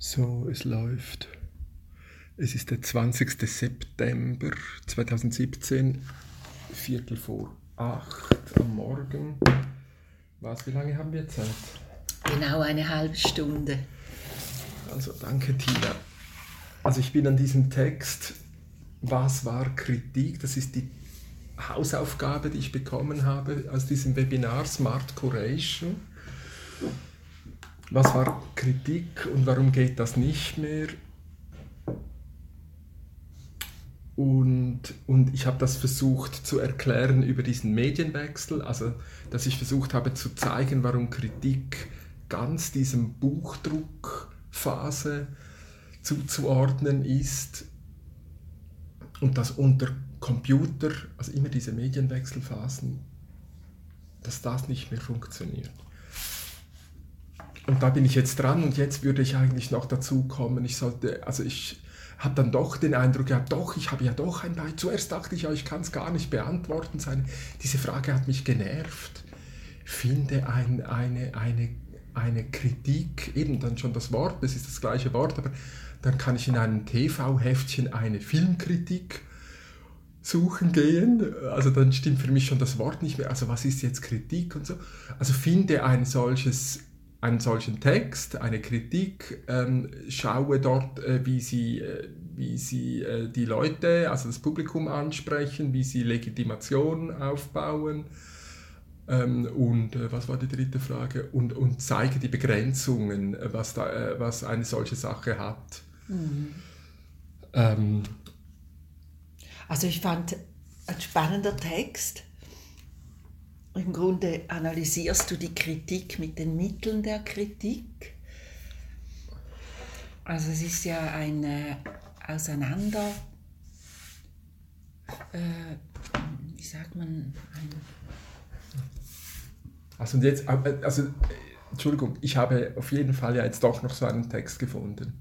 So, es läuft. Es ist der 20. September 2017, Viertel vor acht am Morgen. Was, wie lange haben wir Zeit? Genau eine halbe Stunde. Also danke, Tina. Also ich bin an diesem Text, was war Kritik? Das ist die Hausaufgabe, die ich bekommen habe aus diesem Webinar Smart Curation. Was war Kritik und warum geht das nicht mehr? Und, und ich habe das versucht zu erklären über diesen Medienwechsel, also dass ich versucht habe zu zeigen, warum Kritik ganz diesem Buchdruckphase zuzuordnen ist und dass unter Computer, also immer diese Medienwechselphasen, dass das nicht mehr funktioniert. Und da bin ich jetzt dran und jetzt würde ich eigentlich noch dazu kommen, ich sollte, also ich habe dann doch den Eindruck, ja doch, ich habe ja doch ein Beispiel. Zuerst dachte ich, ja, ich kann es gar nicht beantworten. Seine, diese Frage hat mich genervt. Finde ein, eine, eine, eine Kritik, eben dann schon das Wort, das ist das gleiche Wort, aber dann kann ich in einem TV-Heftchen eine Filmkritik suchen gehen. Also dann stimmt für mich schon das Wort nicht mehr. Also was ist jetzt Kritik und so. Also finde ein solches einen solchen Text, eine Kritik, ähm, schaue dort, äh, wie sie, äh, wie sie äh, die Leute, also das Publikum ansprechen, wie sie Legitimation aufbauen. Ähm, und äh, was war die dritte Frage? Und, und zeige die Begrenzungen, äh, was, da, äh, was eine solche Sache hat. Mhm. Ähm, also ich fand ein spannender Text im Grunde analysierst du die Kritik mit den Mitteln der Kritik. Also es ist ja ein äh, Auseinander, äh, wie sagt man, also jetzt, äh, also Entschuldigung, ich habe auf jeden Fall ja jetzt doch noch so einen Text gefunden.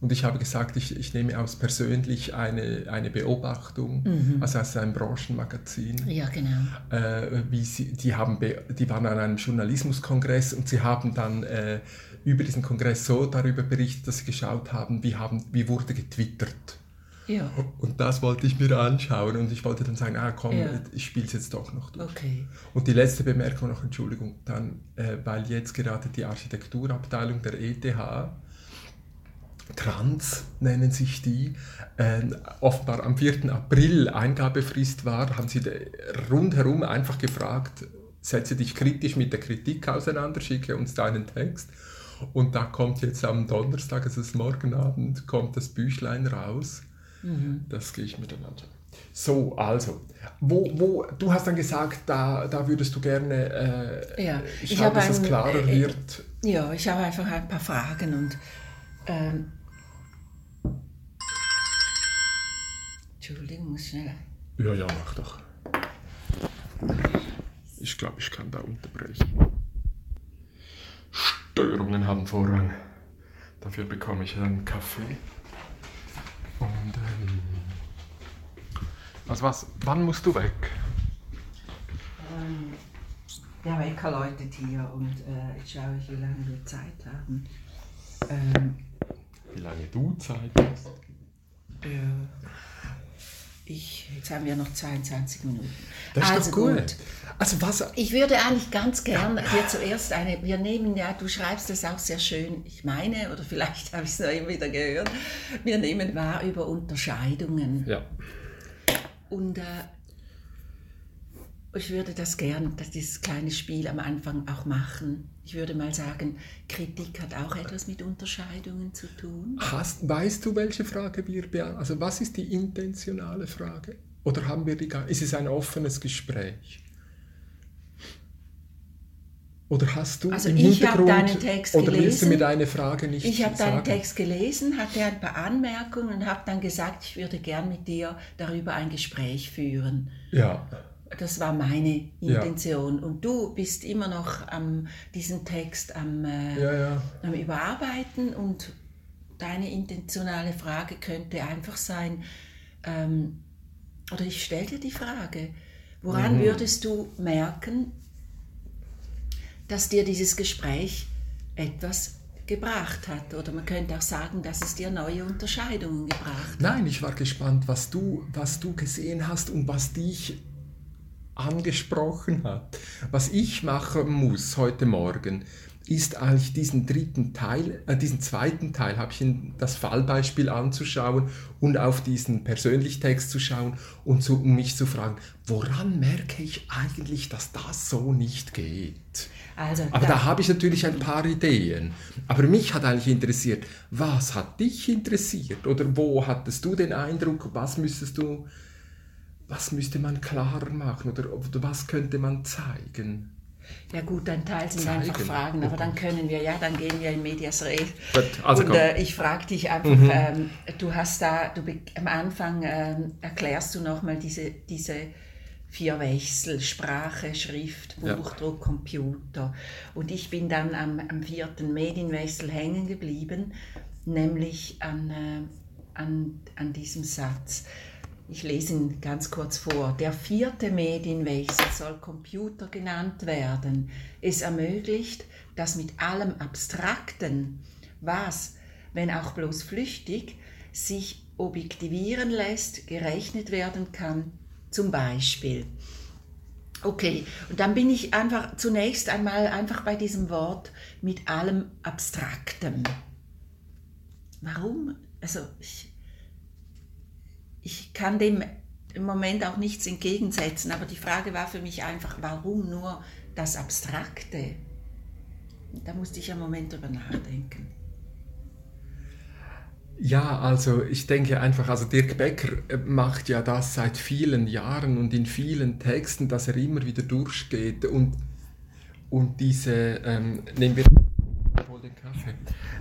Und ich habe gesagt, ich, ich nehme aus persönlich eine, eine Beobachtung, mhm. also aus einem Branchenmagazin. Ja, genau. Äh, wie sie, die, haben die waren an einem Journalismuskongress und sie haben dann äh, über diesen Kongress so darüber berichtet, dass sie geschaut haben, wie, haben, wie wurde getwittert. Ja. Und das wollte ich mir anschauen und ich wollte dann sagen, ah komm, ja. ich spiele es jetzt doch noch durch. Okay. Und die letzte Bemerkung noch, Entschuldigung, dann, äh, weil jetzt gerade die Architekturabteilung der ETH Trans nennen sich die, äh, offenbar am 4. April Eingabefrist war, haben sie rundherum einfach gefragt, setze dich kritisch mit der Kritik auseinander, schicke uns deinen Text. Und da kommt jetzt am Donnerstag, also das Morgenabend, kommt das Büchlein raus. Mhm. Das gehe ich mir dann anschauen. So, also, wo, wo, du hast dann gesagt, da, da würdest du gerne äh, ja, ich schauen, dass es klarer äh, wird. Ja, ich habe einfach ein paar Fragen und ähm, Entschuldigung, muss schnell. Ja, ja, mach doch. Ich glaube, ich kann da unterbrechen. Störungen haben Vorrang. Dafür bekomme ich einen Kaffee. Und ähm, also was, wann musst du weg? Ähm, der Wecker läutet hier und äh, jetzt schaue ich, wie lange wir Zeit haben. Ähm, wie lange du Zeit hast? Ja. Ich, jetzt haben wir noch 22 Minuten. Das ist also doch gut. gut. Also was? Ich würde eigentlich ganz gern hier zuerst eine, wir nehmen ja, du schreibst es auch sehr schön, ich meine, oder vielleicht habe ich es noch immer wieder gehört, wir nehmen wahr über Unterscheidungen. Ja. Und äh, ich würde das gern, dieses kleine Spiel am Anfang auch machen. Ich würde mal sagen, Kritik hat auch etwas mit Unterscheidungen zu tun. Hast, weißt du, welche Frage wir beantworten? Also was ist die intentionale Frage? Oder haben wir die gar Ist es ein offenes Gespräch? Oder hast du also im ich Hintergrund deinen Text oder gelesen, willst du mir deine Frage nicht Ich habe deinen Text gelesen, hatte ein paar Anmerkungen und habe dann gesagt, ich würde gern mit dir darüber ein Gespräch führen. Ja. Das war meine Intention. Ja. Und du bist immer noch am diesen Text am, äh, ja, ja. am Überarbeiten und deine intentionale Frage könnte einfach sein, ähm, oder ich stelle dir die Frage, woran mhm. würdest du merken, dass dir dieses Gespräch etwas gebracht hat. Oder man könnte auch sagen, dass es dir neue Unterscheidungen gebracht hat. Nein, ich war gespannt, was du, was du gesehen hast und was dich angesprochen hat. Was ich machen muss heute Morgen, ist eigentlich diesen dritten Teil, äh, diesen zweiten Teil, habe ich in das Fallbeispiel anzuschauen und auf diesen Persönlichtext zu schauen und zu, um mich zu fragen, woran merke ich eigentlich, dass das so nicht geht? Also, Aber da, da habe ich natürlich ein paar Ideen. Aber mich hat eigentlich interessiert, was hat dich interessiert? Oder wo hattest du den Eindruck, was müsstest du, was müsste man klarer machen? Oder, was könnte man zeigen? Ja gut, ein Teil sind zeigen. einfach Fragen, aber dann können wir, ja, dann gehen wir in Medias Res. Also und äh, ich frage dich einfach, mhm. ähm, du hast da, du am Anfang ähm, erklärst du nochmal diese, diese vier Wechsel, Sprache, Schrift, Buchdruck, ja. Computer. Und ich bin dann am, am vierten Medienwechsel hängen geblieben, nämlich an, äh, an, an diesem Satz. Ich lese ihn ganz kurz vor. Der vierte Medienwechsel soll Computer genannt werden. Es ermöglicht, dass mit allem Abstrakten, was, wenn auch bloß flüchtig, sich objektivieren lässt, gerechnet werden kann, zum Beispiel. Okay, und dann bin ich einfach zunächst einmal einfach bei diesem Wort mit allem Abstraktem. Warum? Also ich ich kann dem im Moment auch nichts entgegensetzen, aber die Frage war für mich einfach, warum nur das Abstrakte? Da musste ich einen Moment drüber nachdenken. Ja, also ich denke einfach, also Dirk Becker äh, macht ja das seit vielen Jahren und in vielen Texten, dass er immer wieder durchgeht und, und diese, ähm, nehmen wir den Kaffee,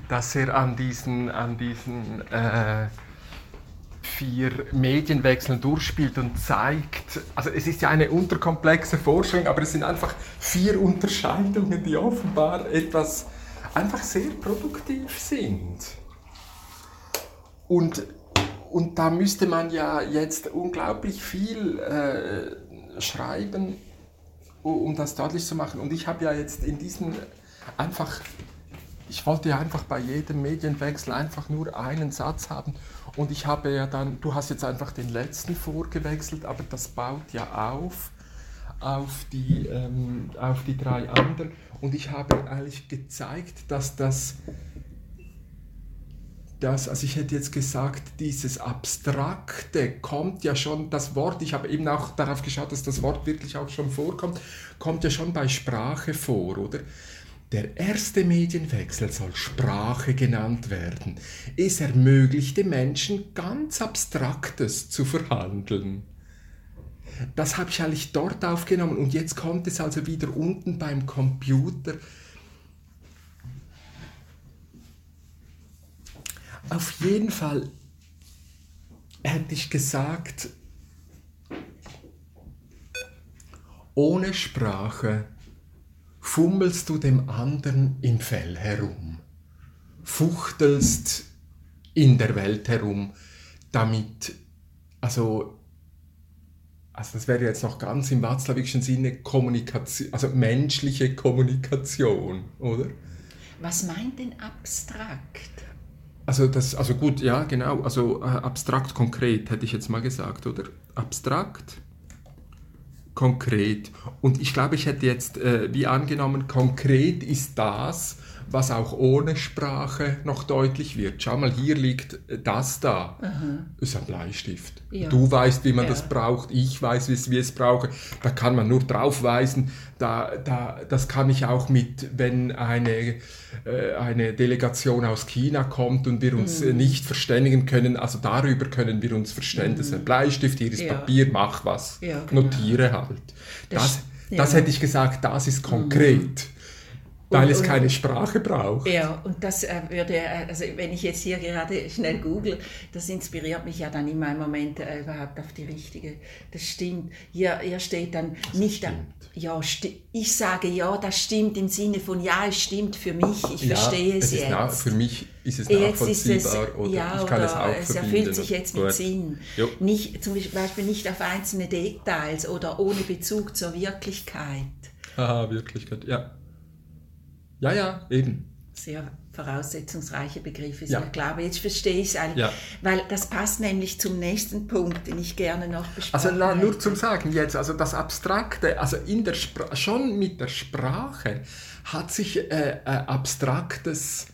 dass er an diesen, an diesen äh, vier Medienwechseln durchspielt und zeigt, also es ist ja eine unterkomplexe Forschung, aber es sind einfach vier Unterscheidungen, die offenbar etwas einfach sehr produktiv sind. Und, und da müsste man ja jetzt unglaublich viel äh, schreiben, um das deutlich zu machen. Und ich habe ja jetzt in diesen einfach, ich wollte ja einfach bei jedem Medienwechsel einfach nur einen Satz haben und ich habe ja dann, du hast jetzt einfach den letzten vorgewechselt, aber das baut ja auf auf die, ähm, auf die drei anderen. Und ich habe eigentlich gezeigt, dass das, das, also ich hätte jetzt gesagt, dieses Abstrakte kommt ja schon, das Wort, ich habe eben auch darauf geschaut, dass das Wort wirklich auch schon vorkommt, kommt ja schon bei Sprache vor, oder? Der erste Medienwechsel soll Sprache genannt werden. Es ermöglicht dem Menschen ganz Abstraktes zu verhandeln. Das habe ich eigentlich dort aufgenommen und jetzt kommt es also wieder unten beim Computer. Auf jeden Fall hätte ich gesagt, ohne Sprache fummelst du dem anderen im Fell herum, fuchtelst in der Welt herum, damit, also, also das wäre jetzt noch ganz im Watzlawischen Sinne Kommunikation, also menschliche Kommunikation, oder? Was meint denn abstrakt? Also das, also gut, ja, genau, also äh, abstrakt konkret hätte ich jetzt mal gesagt, oder? Abstrakt konkret. Und ich glaube, ich hätte jetzt äh, wie angenommen, konkret ist das, was auch ohne Sprache noch deutlich wird. Schau mal, hier liegt das da. Aha. Ist ein Bleistift. Ja. Du weißt, wie man ja. das braucht, ich weiß, wie wir es brauchen. Da kann man nur draufweisen. Da, da, das kann ich auch mit, wenn eine, äh, eine Delegation aus China kommt und wir uns mhm. nicht verständigen können. Also darüber können wir uns verständigen. Mhm. Das ist ein mhm. Bleistift, hier ist ja. Papier, mach was. Genau. Notiere halt. Das, das, das hätte ich gesagt, das ist konkret. Mhm. Weil es keine Sprache braucht. Ja, und das äh, würde, äh, also wenn ich jetzt hier gerade schnell google, das inspiriert mich ja dann in meinem Moment äh, überhaupt auf die richtige. Das stimmt. Hier, hier steht dann das nicht, stimmt. ja, ich sage ja, das stimmt im Sinne von ja, es stimmt für mich, ich ja, verstehe es, es jetzt. Nach, für mich ist es jetzt nachvollziehbar ist es, oder ja, ich kann oder es auch es erfüllt sich jetzt mit Sinn. Nicht, zum Beispiel nicht auf einzelne Details oder ohne Bezug zur Wirklichkeit. Haha, Wirklichkeit, ja. Ja, ja, eben. sehr voraussetzungsreicher Begriff ist. Ja. Ich glaube, jetzt verstehe ich es eigentlich, Ja. weil das passt nämlich zum nächsten Punkt, den ich gerne noch Also besprechen na, nur zum Sagen jetzt, also das Abstrakte, also in der Spra schon mit der Sprache hat sich äh, äh, Abstraktes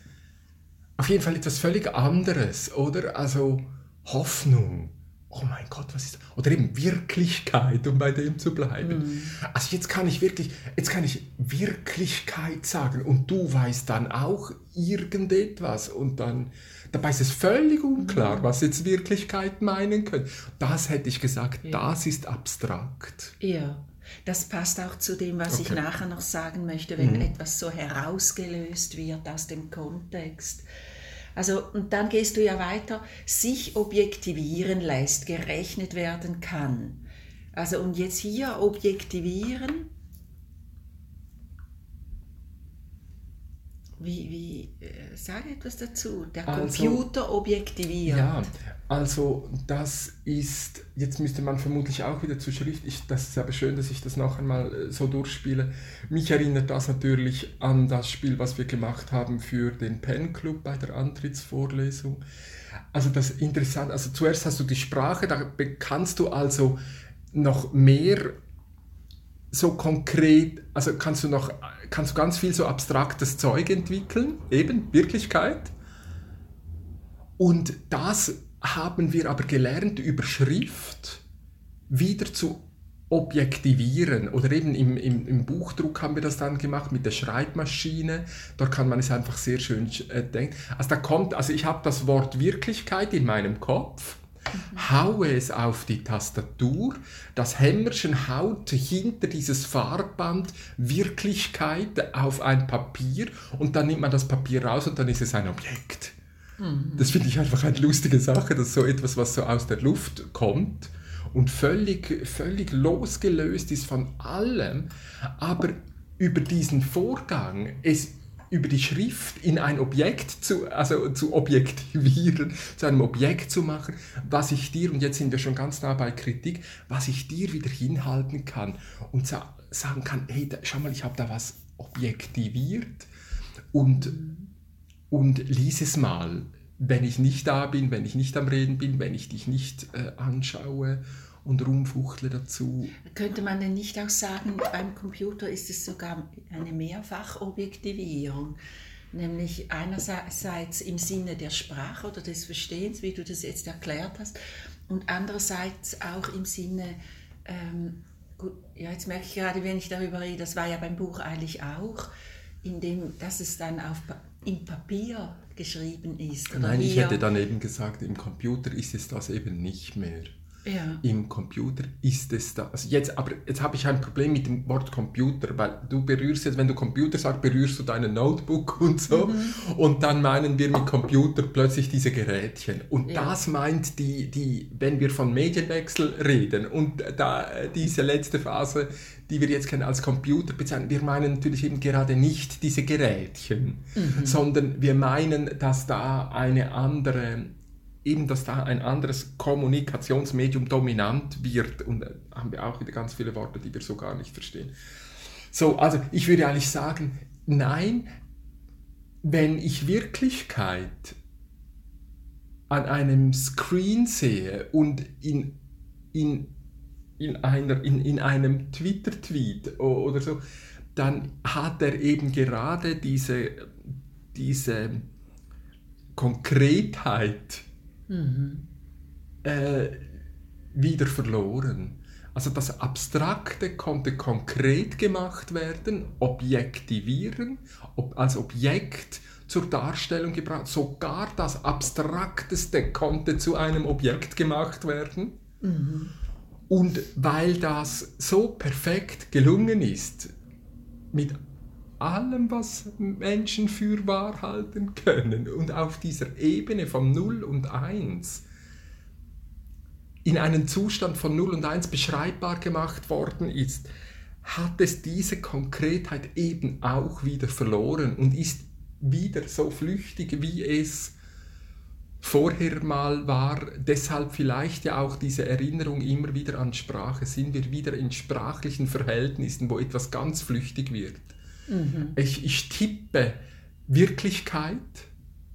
auf jeden Fall etwas völlig anderes, oder? Also Hoffnung. Oh mein Gott, was ist das? Oder eben Wirklichkeit, um bei dem zu bleiben. Also jetzt kann ich wirklich, jetzt kann ich Wirklichkeit sagen und du weißt dann auch irgendetwas und dann, dabei ist es völlig unklar, was jetzt Wirklichkeit meinen könnte. Das hätte ich gesagt, das ist abstrakt. Ja, das passt auch zu dem, was ich Okay. nachher noch sagen möchte, wenn etwas so herausgelöst wird aus dem Kontext. Also, und dann gehst du ja weiter, sich objektivieren lässt, gerechnet werden kann. Also, und jetzt hier objektivieren, wie, wie äh, sag etwas dazu, der Also- Computer objektiviert. Ja, also das ist, jetzt müsste man vermutlich auch wieder zur Schrift, ich, das ist aber schön, dass ich das noch einmal äh, so durchspiele. Mich erinnert das natürlich an das Spiel, was wir gemacht haben für den Pen Club bei der Antrittsvorlesung. Also das ist interessant, also zuerst hast du die Sprache, da kannst du also noch mehr so konkret, also kannst du noch, kannst du ganz viel so abstraktes Zeug entwickeln, eben Wirklichkeit. Und das haben wir aber gelernt, über Schrift wieder zu objektivieren. Oder eben im, im, im Buchdruck haben wir das dann gemacht mit der Schreibmaschine. Dort kann man es einfach sehr schön äh, denken. Also da kommt, also ich habe das Wort Wirklichkeit in meinem Kopf, haue es auf die Tastatur, das Hämmerchen haut hinter dieses Farbband Wirklichkeit auf ein Papier und dann nimmt man das Papier raus und dann ist es ein Objekt. Das finde ich einfach eine lustige Sache, dass so etwas, was so aus der Luft kommt und völlig, völlig losgelöst ist von allem, aber über diesen Vorgang, es über die Schrift in ein Objekt zu, also zu objektivieren, zu einem Objekt zu machen, was ich dir, und jetzt sind wir schon ganz nah bei Kritik, was ich dir wieder hinhalten kann und sa sagen kann, hey, da, schau mal, ich habe da was objektiviert und und lies es mal, wenn ich nicht da bin, wenn ich nicht am Reden bin, wenn ich dich nicht äh, anschaue und rumfuchtle dazu. Könnte man denn nicht auch sagen, beim Computer ist es sogar eine Mehrfachobjektivierung? Nämlich einerseits im Sinne der Sprache oder des Verstehens, wie du das jetzt erklärt hast, und andererseits auch im Sinne, ähm, gut, ja, jetzt merke ich gerade, wenn ich darüber rede, das war ja beim Buch eigentlich auch, indem, dass es dann auf, im Papier geschrieben ist. Nein, ich hier. hätte dann eben gesagt, im Computer ist es das eben nicht mehr. Ja. Im Computer ist es das. Also jetzt, aber jetzt habe ich ein Problem mit dem Wort Computer, weil du berührst jetzt, wenn du Computer sagst, berührst du deinen Notebook und so. Mhm. Und dann meinen wir mit Computer plötzlich diese Gerätchen. Und Ja. das meint die, die, wenn wir von Medienwechsel reden und da diese letzte Phase, die wir jetzt kennen als Computer bezeichnen, wir meinen natürlich eben gerade nicht diese Gerätchen, Mhm. sondern wir meinen, dass da eine andere eben, dass da ein anderes Kommunikationsmedium dominant wird. Und da haben wir auch wieder ganz viele Worte, die wir so gar nicht verstehen. So, also ich würde eigentlich sagen, nein, wenn ich Wirklichkeit an einem Screen sehe und in, in, in, einer, in, in einem Twitter-Tweet oder so, dann hat er eben gerade diese, diese Konkretheit äh, wieder verloren. Also das Abstrakte konnte konkret gemacht werden, objektivieren, ob, als Objekt zur Darstellung gebracht. Sogar das Abstrakteste konnte zu einem Objekt gemacht werden. Und weil das so perfekt gelungen ist, mit allem, was Menschen für wahr halten können und auf dieser Ebene von 0 und 1 in einen Zustand von 0 und 1 beschreibbar gemacht worden ist, hat es diese Konkretheit eben auch wieder verloren und ist wieder so flüchtig, wie es vorher mal war. Deshalb vielleicht ja auch diese Erinnerung immer wieder an Sprache. Sind wir wieder in sprachlichen Verhältnissen, wo etwas ganz flüchtig wird. Ich, ich tippe Wirklichkeit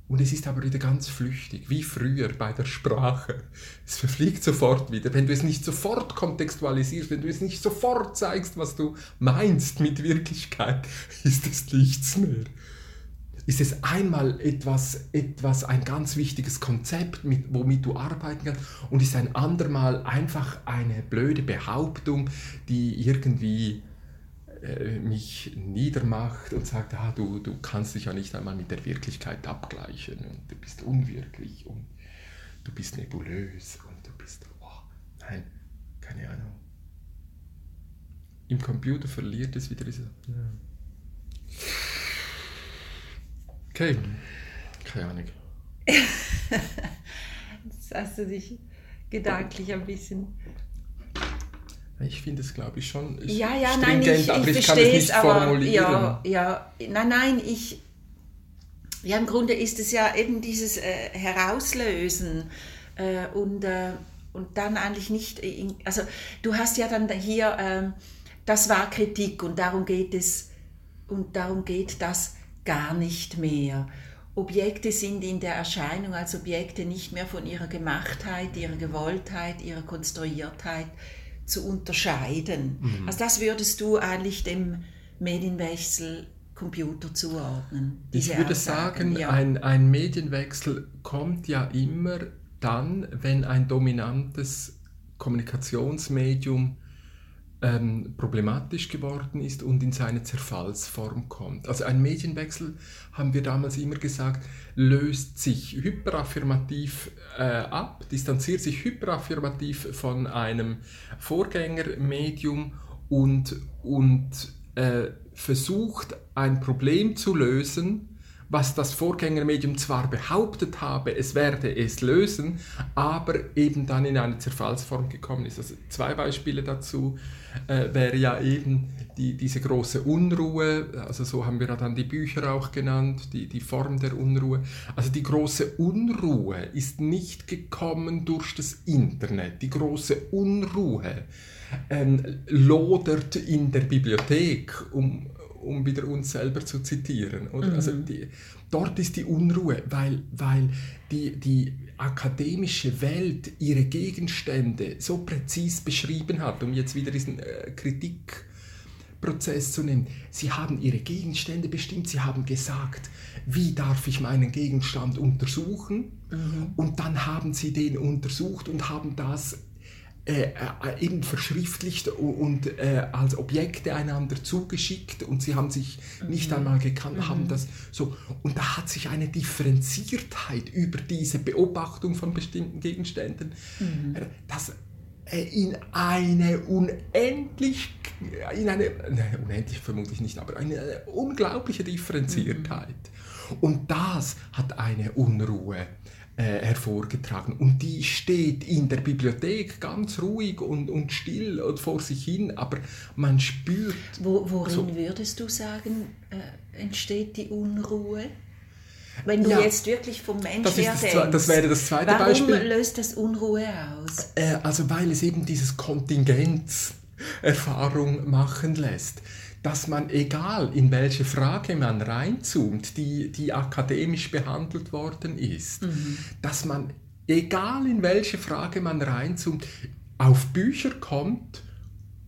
und es ist aber wieder ganz flüchtig, wie früher bei der Sprache. Es verfliegt sofort wieder. Wenn du es nicht sofort kontextualisierst, wenn du es nicht sofort zeigst, was du meinst mit Wirklichkeit, ist es nichts mehr. Ist es einmal etwas, etwas ein ganz wichtiges Konzept, mit, womit du arbeiten kannst, und ist ein andermal einfach eine blöde Behauptung, die irgendwie mich niedermacht und sagt, ah, du, du kannst dich ja nicht einmal mit der Wirklichkeit abgleichen und du bist unwirklich und du bist nebulös und du bist, oh, nein, keine Ahnung. Im Computer verliert es wieder diese. Ja. Okay, keine Ahnung. Jetzt hast du dich gedanklich ein bisschen ich finde es, glaube ich, schon ja, ja, nein, ich, aber ich, ich kann es nicht aber, formulieren. Ja, ja, nein, nein, ich, ja, im Grunde ist es ja eben dieses äh, Herauslösen äh, und, äh, und dann eigentlich nicht, in, also du hast ja dann hier, ähm, das war Kritik und darum geht es, und darum geht das gar nicht mehr. Objekte sind in der Erscheinung als Objekte nicht mehr von ihrer Gemachtheit, ihrer Gewolltheit, ihrer Konstruiertheit zu unterscheiden. Mhm. Also das würdest du eigentlich dem Medienwechsel Computer zuordnen. Ich würde Aussagen, sagen, ja. ein, ein Medienwechsel kommt ja immer dann, wenn ein dominantes Kommunikationsmedium ähm, problematisch geworden ist und in seine Zerfallsform kommt. Also ein Medienwechsel, haben wir damals immer gesagt, löst sich hyperaffirmativ äh, ab, distanziert sich hyperaffirmativ von einem Vorgängermedium und, und äh, versucht ein Problem zu lösen, was das Vorgängermedium zwar behauptet habe, es werde es lösen, aber eben dann in eine Zerfallsform gekommen ist. Also zwei Beispiele dazu äh, wäre ja eben die, diese große Unruhe, also so haben wir dann die Bücher auch genannt, die, die Form der Unruhe. Also die große Unruhe ist nicht gekommen durch das Internet. Die große Unruhe ähm, lodert in der Bibliothek, um um wieder uns selber zu zitieren. Oder? Also mhm. Also die, dort ist die Unruhe, weil, weil die, die akademische Welt ihre Gegenstände so präzis beschrieben hat, um jetzt wieder diesen äh, Kritikprozess zu nehmen. Sie haben ihre Gegenstände bestimmt, sie haben gesagt, wie darf ich meinen Gegenstand untersuchen? Mhm. Und dann haben sie den untersucht und haben das äh, äh, eben verschriftlicht und äh, als Objekte einander zugeschickt und sie haben sich nicht mhm. einmal gekannt, mhm. haben das so und da hat sich eine Differenziertheit über diese Beobachtung von bestimmten Gegenständen, mhm. Äh, das äh, in eine unendlich, in eine, ne, unendlich vermutlich nicht, aber eine, eine unglaubliche Differenziertheit. Mhm. Und das hat eine Unruhe äh, hervorgetragen. Und die steht in der Bibliothek ganz ruhig und, und still und vor sich hin, aber man spürt. Wo, worin so, würdest du sagen, äh, entsteht die Unruhe? Wenn du ja, jetzt wirklich vom Mensch her denkst, das wäre das zweite warum Beispiel. Warum löst das Unruhe aus? Äh, also weil es eben dieses Kontingenzerfahrung machen lässt dass man, egal in welche Frage man reinzoomt, die, die akademisch behandelt worden ist, mhm. dass man, egal in welche Frage man reinzoomt, auf Bücher kommt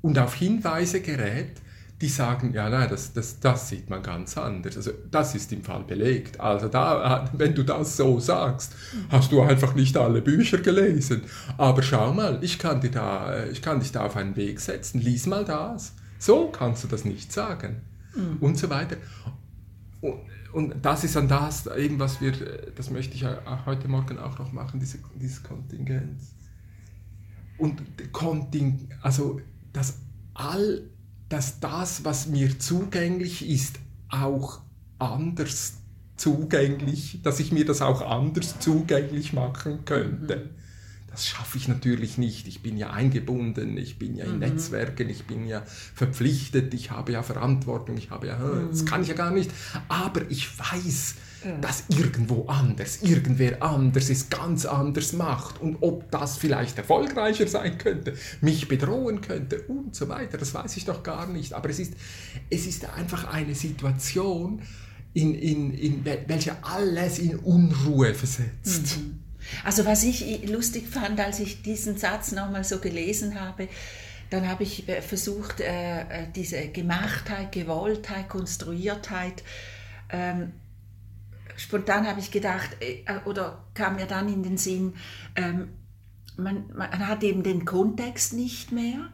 und auf Hinweise gerät, die sagen, ja, nein, das, das, das sieht man ganz anders. Also das ist im Fall belegt. Also da, wenn du das so sagst, hast du einfach nicht alle Bücher gelesen. Aber schau mal, ich kann, dir da, ich kann dich da auf einen Weg setzen. Lies mal das. So kannst du das nicht sagen. Mhm. Und so weiter. Und, und, das ist dann das, eben was wir, das möchte ich heute Morgen auch noch machen, diese, dieses Kontingent. Und Konting, also dass all, dass das, was mir zugänglich ist, auch anders zugänglich, dass ich mir das auch anders zugänglich machen könnte. Mhm das schaffe ich natürlich nicht. Ich bin ja eingebunden, ich bin ja in mhm. Netzwerken, ich bin ja verpflichtet, ich habe ja Verantwortung, ich habe ja, mhm. das kann ich ja gar nicht. Aber ich weiß, ja. dass irgendwo anders, irgendwer anders es ganz anders macht und ob das vielleicht erfolgreicher sein könnte, mich bedrohen könnte und so weiter, das weiß ich doch gar nicht. Aber es ist, es ist einfach eine Situation, in, in, in welche alles in Unruhe versetzt. Mhm. Also was ich lustig fand, als ich diesen Satz nochmal so gelesen habe, dann habe ich versucht, äh, äh, diese Gemachtheit, Gewolltheit, Konstruiertheit, ähm, spontan habe ich gedacht, äh, oder kam mir dann in den Sinn, ähm, man, man hat eben den Kontext nicht mehr,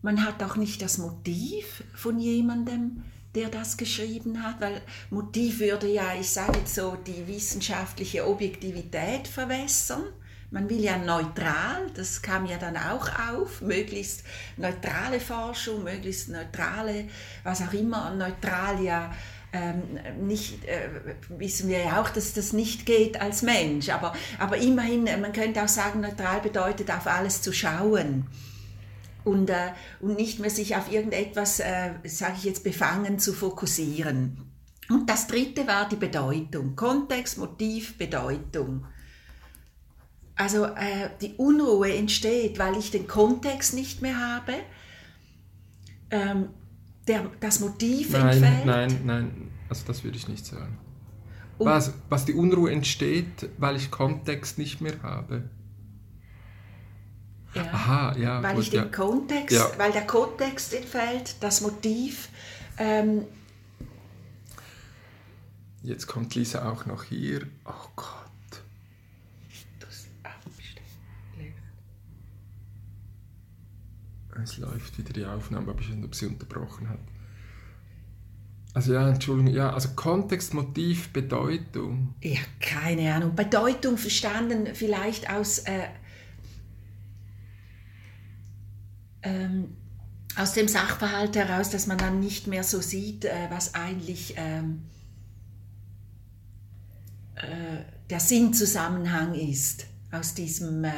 man hat auch nicht das Motiv von jemandem, der das geschrieben hat, weil Motiv würde ja, ich sage jetzt so, die wissenschaftliche Objektivität verwässern. Man will ja neutral, das kam ja dann auch auf, möglichst neutrale Forschung, möglichst neutrale, was auch immer, neutral ja ähm, nicht, äh, wissen wir ja auch, dass das nicht geht als Mensch, aber, aber immerhin, man könnte auch sagen, neutral bedeutet auf alles zu schauen und, äh, und nicht mehr sich auf irgendetwas, äh, sage ich jetzt, befangen zu fokussieren. Und das dritte war die Bedeutung. Kontext, Motiv, Bedeutung. Also äh, die Unruhe entsteht, weil ich den Kontext nicht mehr habe, ähm, der, das Motiv nein, entfällt. Nein, nein, also das würde ich nicht sagen. Was, was die Unruhe entsteht, weil ich Kontext nicht mehr habe. Ja. Aha, ja. Weil gut, ich den ja. Kontext, ja. weil der Kontext entfällt, das Motiv. Ähm, Jetzt kommt Lisa auch noch hier. Oh Gott. Es läuft wieder die Aufnahme, aber ich weiß nicht, ob sie unterbrochen hat. Also ja, Entschuldigung, ja, also Kontext, Motiv, Bedeutung. Ja, keine Ahnung. Bedeutung verstanden vielleicht aus äh, ähm, aus dem Sachverhalt heraus, dass man dann nicht mehr so sieht, äh, was eigentlich ähm, äh, der Sinnzusammenhang ist aus diesem, äh,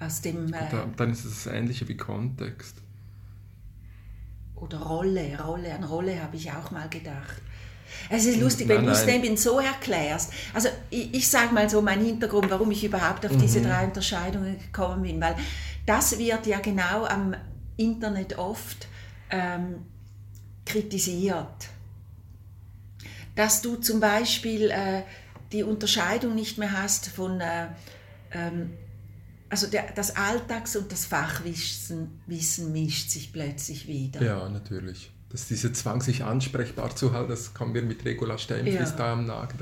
aus dem... Äh, dann, dann ist es das Ähnliche wie Kontext. Oder Rolle, Rolle, an Rolle habe ich auch mal gedacht. Es ist lustig, nein, wenn du es dem so erklärst. Also ich, ich sage mal so meinen Hintergrund, warum ich überhaupt auf mhm. diese drei Unterscheidungen gekommen bin, weil das wird ja genau am Internet oft ähm, kritisiert. Dass du zum Beispiel äh, die Unterscheidung nicht mehr hast von, äh, ähm, also der, das Alltags- und das Fachwissen Wissen mischt sich plötzlich wieder. Ja, natürlich dass dieser Zwang, sich ansprechbar zu halten, das kommen wir mit Regula Steinfries ja. da am Nagen.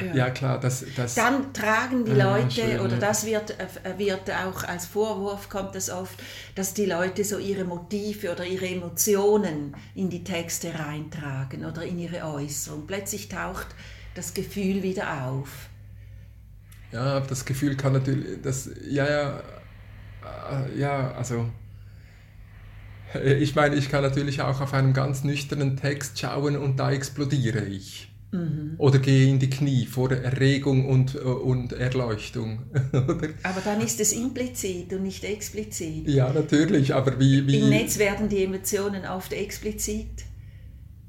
Ja. ja, klar. Das, das, Dann tragen die Leute, schön, oder das wird, äh, wird auch als Vorwurf, kommt es oft, dass die Leute so ihre Motive oder ihre Emotionen in die Texte reintragen oder in ihre Äußerung. Plötzlich taucht das Gefühl wieder auf. Ja, das Gefühl kann natürlich, das, ja, ja, äh, ja, also ich meine, ich kann natürlich auch auf einem ganz nüchternen Text schauen und da explodiere ich. Mhm. Oder gehe in die Knie vor Erregung und, äh, und Erleuchtung. aber dann ist es implizit und nicht explizit. Ja, natürlich, aber wie, wie... Im Netz werden die Emotionen oft explizit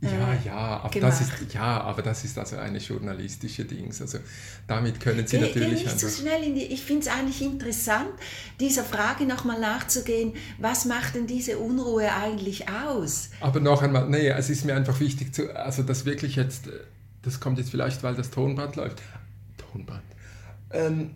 ja, äh, ja, aber das ist ja, aber das ist also eine journalistische Dings. Also damit können Sie geh, natürlich. Geh nicht so schnell in die, ich finde es eigentlich interessant, dieser Frage nochmal nachzugehen, was macht denn diese Unruhe eigentlich aus? Aber noch einmal, nee, es ist mir einfach wichtig zu, also das wirklich jetzt, das kommt jetzt vielleicht, weil das Tonband läuft. Tonband. Ähm,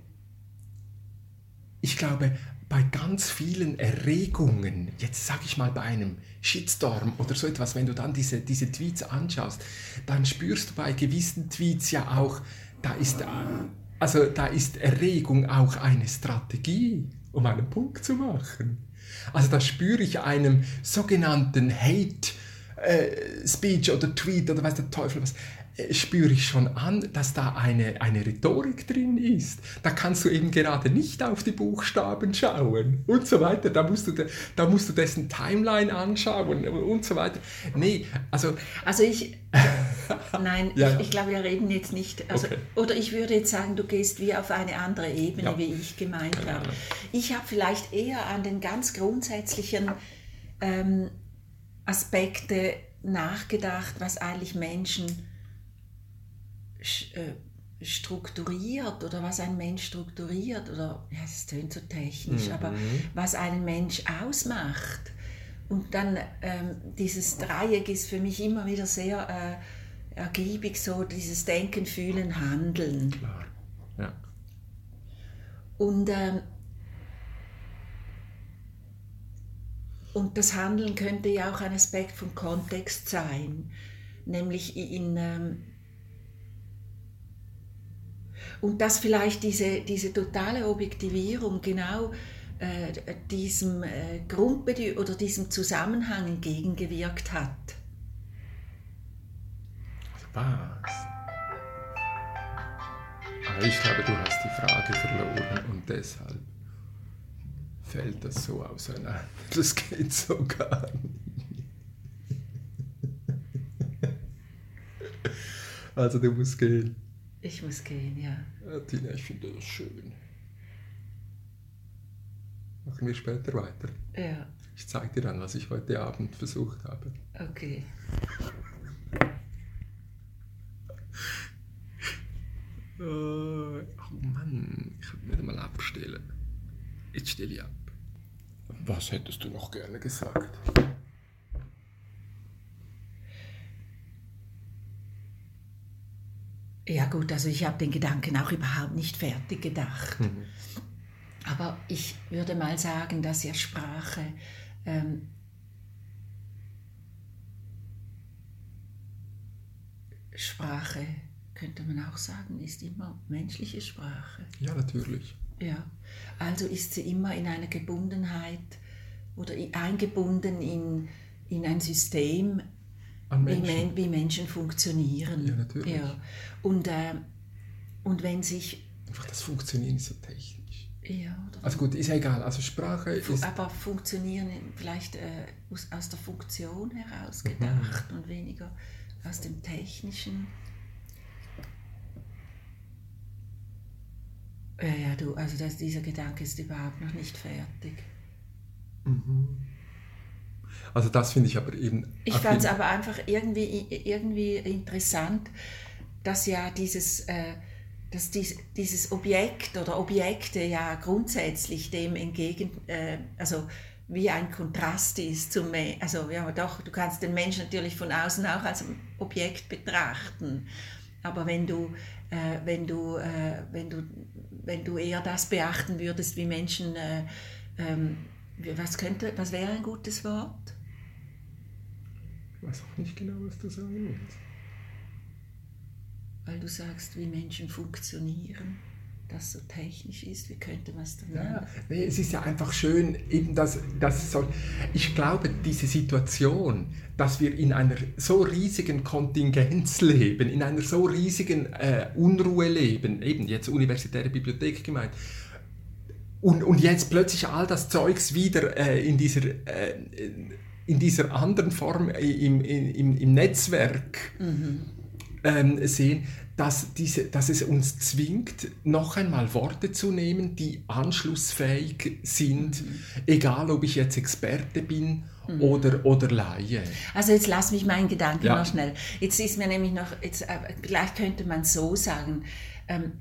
ich glaube, bei ganz vielen Erregungen, jetzt sage ich mal bei einem Shitstorm oder so etwas, wenn du dann diese, diese Tweets anschaust, dann spürst du bei gewissen Tweets ja auch, da ist, also da ist Erregung auch eine Strategie, um einen Punkt zu machen. Also da spüre ich einem sogenannten Hate äh, Speech oder Tweet oder weiß der Teufel was, spüre ich schon an, dass da eine, eine Rhetorik drin ist. Da kannst du eben gerade nicht auf die Buchstaben schauen und so weiter. Da musst du, da musst du dessen Timeline anschauen und so weiter. Nee, also... Also ich... Nein, ja, ich, ich, glaube, wir reden jetzt nicht... Also, okay. Oder ich würde jetzt sagen, du gehst wie auf eine andere Ebene, ja. wie ich gemeint ja. habe. Ich habe vielleicht eher an den ganz grundsätzlichen ähm, Aspekte nachgedacht, was eigentlich Menschen strukturiert oder was ein Mensch strukturiert oder ja, es tönt so technisch, mhm. aber was einen Mensch ausmacht. Und dann ähm, dieses Dreieck ist für mich immer wieder sehr äh, ergiebig so dieses Denken, Fühlen, Handeln. Klar. Ja. Und, ähm, und das Handeln könnte ja auch ein Aspekt vom Kontext sein, nämlich in, ähm, und dass vielleicht diese, diese totale Objektivierung genau äh, diesem äh, Grundbedürfnis oder diesem Zusammenhang entgegengewirkt hat. Was? Aber ich glaube, du hast die Frage verloren und deshalb fällt das so auseinander. Das geht so gar nicht. Also du musst gehen. Ich muss gehen, ja. ja Tina, ich finde das schön. Machen wir später weiter. Ja, Ich zeige dir dann, was ich heute Abend versucht habe. okay. Äh, oh Mann, ich kann nicht mal abstellen. Jetzt stelle ich ab. Was hättest du noch gerne gesagt? Ja gut, also ich habe den Gedanken auch überhaupt nicht fertig gedacht. Aber ich würde mal sagen, dass ja Sprache ähm, Sprache, könnte man auch sagen, ist immer menschliche Sprache. Ja, natürlich. Ja, also ist sie immer in einer Gebundenheit oder eingebunden in, in ein System, An wie, Menschen. Men wie Menschen funktionieren. Ja, natürlich. Ja. Und, äh, und wenn sich, Einfach das Funktionieren ist so technisch. ja, oder Also gut, ist ja egal. Also Sprache Fu- ist. aber funktionieren vielleicht äh, aus, aus der Funktion heraus gedacht und weniger aus dem Technischen. Ja, ja, du, also das, dieser Gedanke ist überhaupt noch nicht fertig. Also das finde ich aber eben. Ich fand es aber einfach irgendwie, irgendwie interessant, dass ja dieses, äh, dass dies, dieses Objekt oder Objekte ja grundsätzlich dem entgegen, äh, also wie ein Kontrast ist zum Also ja, doch, du kannst den Menschen natürlich von außen auch als Objekt betrachten. Aber wenn du, äh, wenn du, äh, wenn du, wenn du eher das beachten würdest, wie Menschen, äh, ähm, was könnte, was wäre ein gutes Wort? Ich weiß auch nicht genau, was du sagen willst. Weil du sagst, wie Menschen funktionieren, das so technisch ist, wie könnte man es dann Ja, nee, es ist ja einfach schön, eben das, das soll. Ich glaube, diese Situation, dass wir in einer so riesigen Kontingenz leben, in einer so riesigen äh, Unruhe leben, eben jetzt Universitäre Bibliothek gemeint, und, und jetzt plötzlich all das Zeugs wieder äh, in, dieser, äh, in dieser anderen Form äh, im, im, im Netzwerk ähm, sehen, dass, diese, dass es uns zwingt, noch einmal Worte zu nehmen, die anschlussfähig sind, egal ob ich jetzt Experte bin oder, oder Laie. Also jetzt lass mich meinen Gedanken Ja. noch schnell. Jetzt ist mir nämlich noch, jetzt, äh, vielleicht könnte man so sagen, ähm,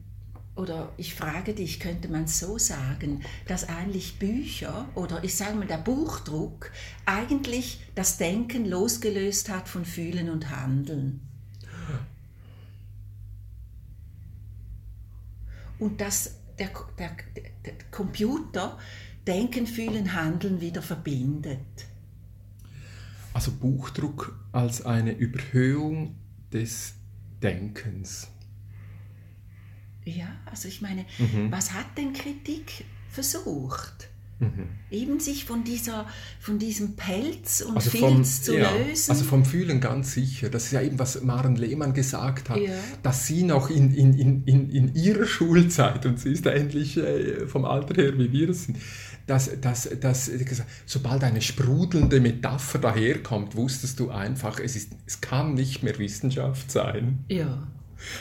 oder ich frage dich, könnte man so sagen, dass eigentlich Bücher oder ich sage mal der Buchdruck eigentlich das Denken losgelöst hat von Fühlen und Handeln. Und dass der, der, der Computer Denken, Fühlen, Handeln wieder verbindet. Also Buchdruck als eine Überhöhung des Denkens. Ja, also ich meine, Mhm. was hat denn Kritik versucht? Eben sich von, dieser, von diesem Pelz und Also vom, Filz zu ja, lösen. also vom Fühlen ganz sicher. Das ist ja eben, was Maren Lehmann gesagt hat, Ja. dass sie noch in, in, in, in, ihrer Schulzeit, und sie ist ähnlich äh, vom Alter her wie wir es sind, dass, dass, dass sobald eine sprudelnde Metapher daherkommt, wusstest du einfach, es, ist, es kann nicht mehr Wissenschaft sein. ja.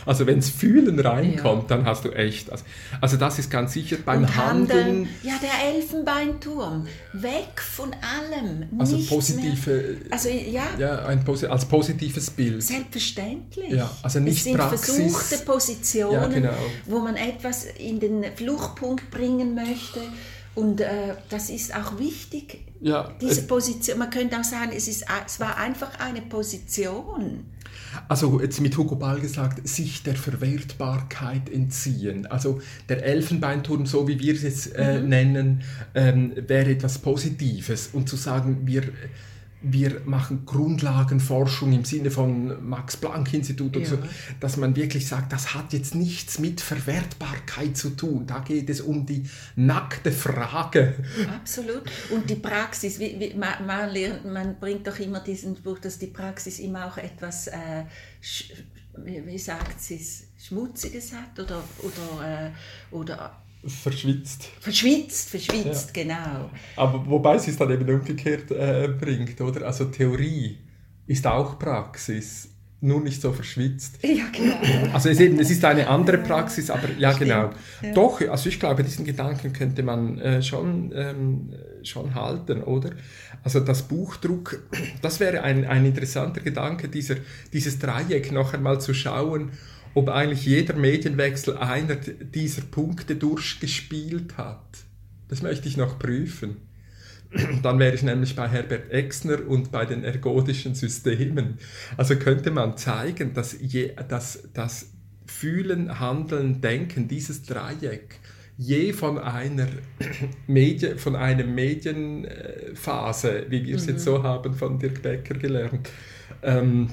Also wenn es Fühlen reinkommt, dann hast du echt, also, also das ist ganz sicher beim Und Handeln, Handeln, ja, der Elfenbeinturm, weg von allem. also positive, Mehr. Also ja, ja, ein, als positives Bild. selbstverständlich. Ja, also nicht es sind Praxis. versuchte Positionen, Ja, genau. wo man etwas in den Fluchtpunkt bringen möchte. Und äh, das ist auch wichtig, Ja, Diese es- Position, man könnte auch sagen, es, ist, es war einfach eine Position. Also jetzt mit Hugo Ball gesagt, sich der Verwertbarkeit entziehen. Also der Elfenbeinturm, so wie wir es jetzt äh, nennen, ähm, wäre etwas Positives. Und zu sagen, wir, wir machen Grundlagenforschung im Sinne von Max-Planck-Institut oder Ja. so, dass man wirklich sagt, das hat jetzt nichts mit Verwertbarkeit zu tun. Da geht es um die nackte Frage. Absolut. Und die Praxis, wie, wie, man, man, lernt, man bringt doch immer diesen Spruch, dass die Praxis immer auch etwas, äh, wie, wie sagt sie es, Schmutziges hat oder, oder, äh, oder Verschwitzt. verschwitzt, verschwitzt, genau. Aber wobei sie es dann eben umgekehrt äh, bringt, oder? Also Theorie ist auch Praxis, nur nicht so verschwitzt. Ja, genau. Also es, eben, es ist eine andere Praxis, aber ja Stimmt, genau. ja. Doch, also ich glaube, diesen Gedanken könnte man äh, schon, ähm, schon halten, oder? Also das Buchdruck, das wäre ein, ein interessanter Gedanke, dieser, dieses Dreieck noch einmal zu schauen, ob eigentlich jeder Medienwechsel einer dieser Punkte durchgespielt hat. Das möchte ich noch prüfen. Dann wäre ich nämlich bei Herbert Exner und bei den ergotischen Systemen. Also könnte man zeigen, dass, je, dass das Fühlen, Handeln, Denken, dieses Dreieck, je von einer Medien, von einer Medienphase, wie wir es jetzt so haben, von Dirk Becker gelernt, ähm,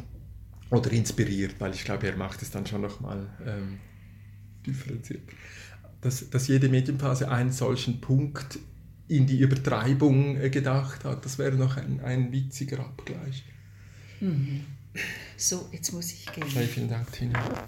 oder inspiriert, weil ich glaube, er macht es dann schon nochmal ähm, differenziert, dass, dass jede Medienphase einen solchen Punkt in die Übertreibung äh, gedacht hat. Das wäre noch ein, ein witziger Abgleich. So, jetzt muss ich gehen. Okay, vielen Dank, Tina.